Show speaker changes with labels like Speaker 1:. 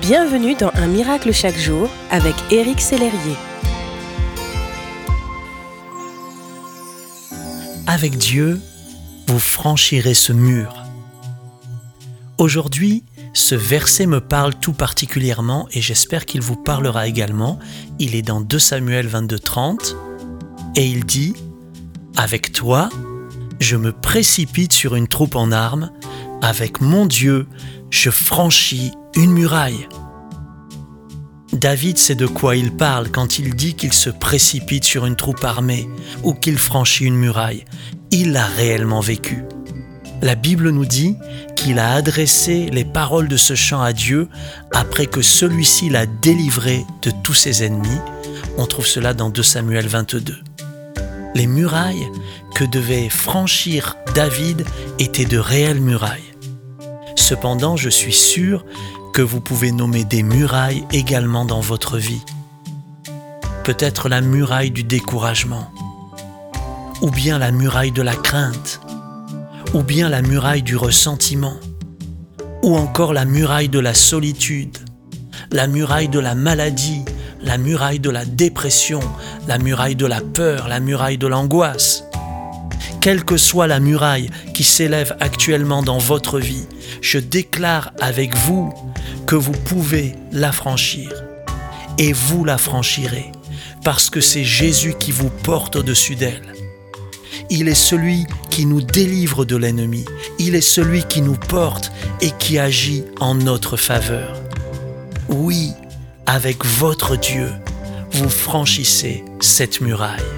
Speaker 1: Bienvenue dans Un miracle chaque jour avec Éric Sellerier.
Speaker 2: Avec Dieu, vous franchirez ce mur. Aujourd'hui, ce verset me parle tout particulièrement et j'espère qu'il vous parlera également. Il est dans 2 Samuel 22-30 et il dit Avec toi, je me précipite sur une troupe en armes, avec mon Dieu, je franchis une muraille. David sait de quoi il parle quand il dit qu'il se précipite sur une troupe armée ou qu'il franchit une muraille. Il l'a réellement vécu. La Bible nous dit qu'il a adressé les paroles de ce chant à Dieu après que celui-ci l'a délivré de tous ses ennemis. On trouve cela dans 2 Samuel 22. Les murailles que devait franchir David étaient de réelles murailles. Cependant, je suis sûr que vous pouvez nommer des murailles également dans votre vie. Peut-être la muraille du découragement, ou bien la muraille de la crainte, ou bien la muraille du ressentiment, ou encore la muraille de la solitude, la muraille de la maladie, la muraille de la dépression, la muraille de la peur, la muraille de l'angoisse. Quelle que soit la muraille qui s'élève actuellement dans votre vie, je déclare avec vous que vous pouvez la franchir. Et vous la franchirez, parce que c'est Jésus qui vous porte au-dessus d'elle. Il est celui qui nous délivre de l'ennemi. Il est celui qui nous porte et qui agit en notre faveur. Oui, avec votre Dieu, vous franchissez cette muraille.